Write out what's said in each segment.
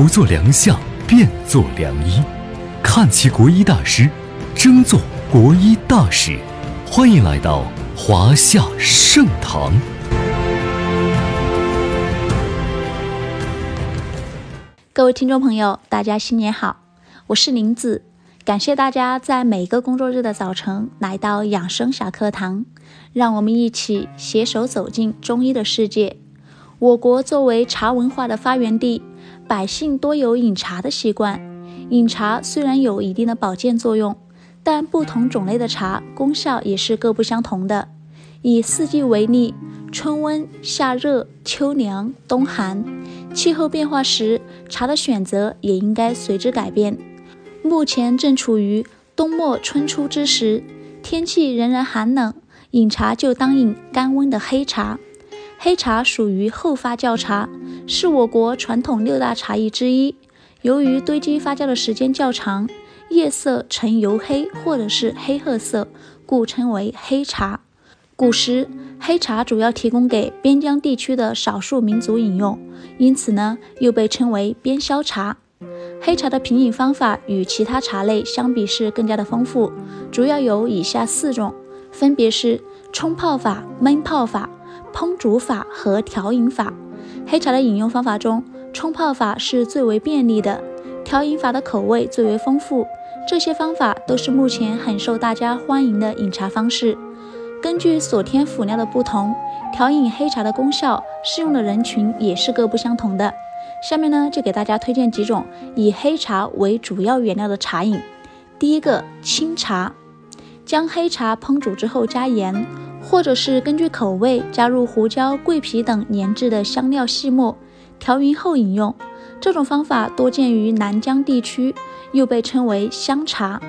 不做良相，便做良医。看齐国医大师，争做国医大使。欢迎来到华夏盛唐。各位听众朋友，大家新年好，我是林子，感谢大家在每个工作日的早晨来到养生小课堂，让我们一起携手走进中医的世界。我国作为茶文化的发源地，百姓多有饮茶的习惯。饮茶虽然有一定的保健作用，但不同种类的茶功效也是各不相同的。以四季为例，春温、夏热、秋凉、冬寒，气候变化时，茶的选择也应该随之改变。目前正处于冬末春初之时，天气仍然寒冷，饮茶就当饮甘温的黑茶。黑茶属于后发酵茶，是我国传统六大茶艺之一。由于堆积发酵的时间较长，叶色呈油黑或者是黑褐色，故称为黑茶。古时，黑茶主要提供给边疆地区的少数民族饮用，因此呢，又被称为边销茶。黑茶的品饮方法与其他茶类相比是更加的丰富，主要有以下四种，分别是冲泡法、闷泡法。烹煮法和调饮法，黑茶的饮用方法中，冲泡法是最为便利的，调饮法的口味最为丰富。这些方法都是目前很受大家欢迎的饮茶方式。根据所添辅料的不同，调饮黑茶的功效适用的人群也是各不相同的。下面呢，就给大家推荐几种以黑茶为主要原料的茶饮。第一个，清茶，将黑茶烹煮之后加盐。或者是根据口味加入胡椒、桂皮等研制的香料细末，调匀后饮用。这种方法多见于南疆地区，又被称为香茶。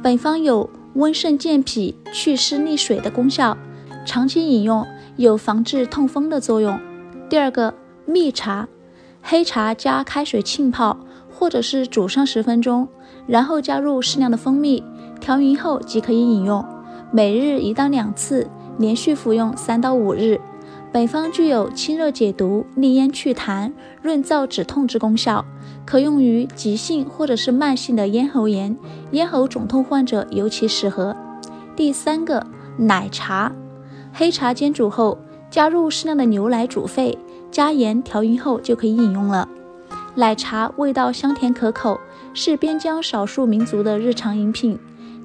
本方有温肾健脾、祛湿利水的功效，长期饮用有防治痛风的作用。第二个蜜茶，黑茶加开水浸泡，或者是煮上十分钟，然后加入适量的蜂蜜，调匀后即可以饮用，每日一到两次。连续服用三到五日，本方具有清热解毒、利咽祛痰、润燥止痛之功效，可用于急性或者是慢性的咽喉炎、咽喉肿痛患者尤其适合。第三个奶茶，黑茶煎煮后，加入适量的牛奶煮沸，加盐调匀后就可以饮用了。奶茶味道香甜可口，是边疆少数民族的日常饮品。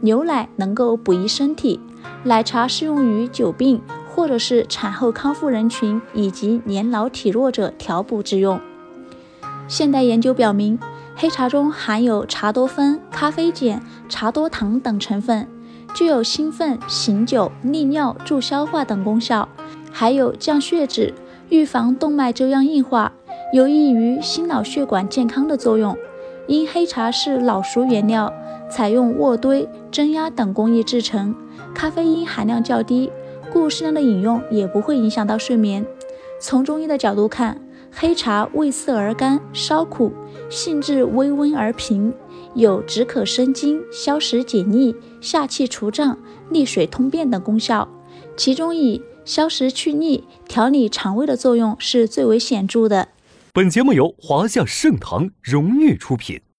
牛奶能够补益身体。奶茶适用于久病或者是产后康复人群以及年老体弱者调补之用。现代研究表明，黑茶中含有茶多酚、咖啡碱、茶多糖等成分，具有兴奋、醒酒、利尿、助消化等功效，还有降血脂、预防动脉粥样硬化，有益于心脑血管健康的作用。因黑茶是老熟原料，采用渥堆、蒸压等工艺制成。咖啡因含量较低，故适量的饮用也不会影响到睡眠。从中医的角度看，黑茶味涩而甘，稍苦，性质微温而平，有止渴生津、消食解腻、下气除胀、利水通便等功效。其中以消食去腻、调理肠胃的作用是最为显著的。本节目由华夏盛唐荣誉出品。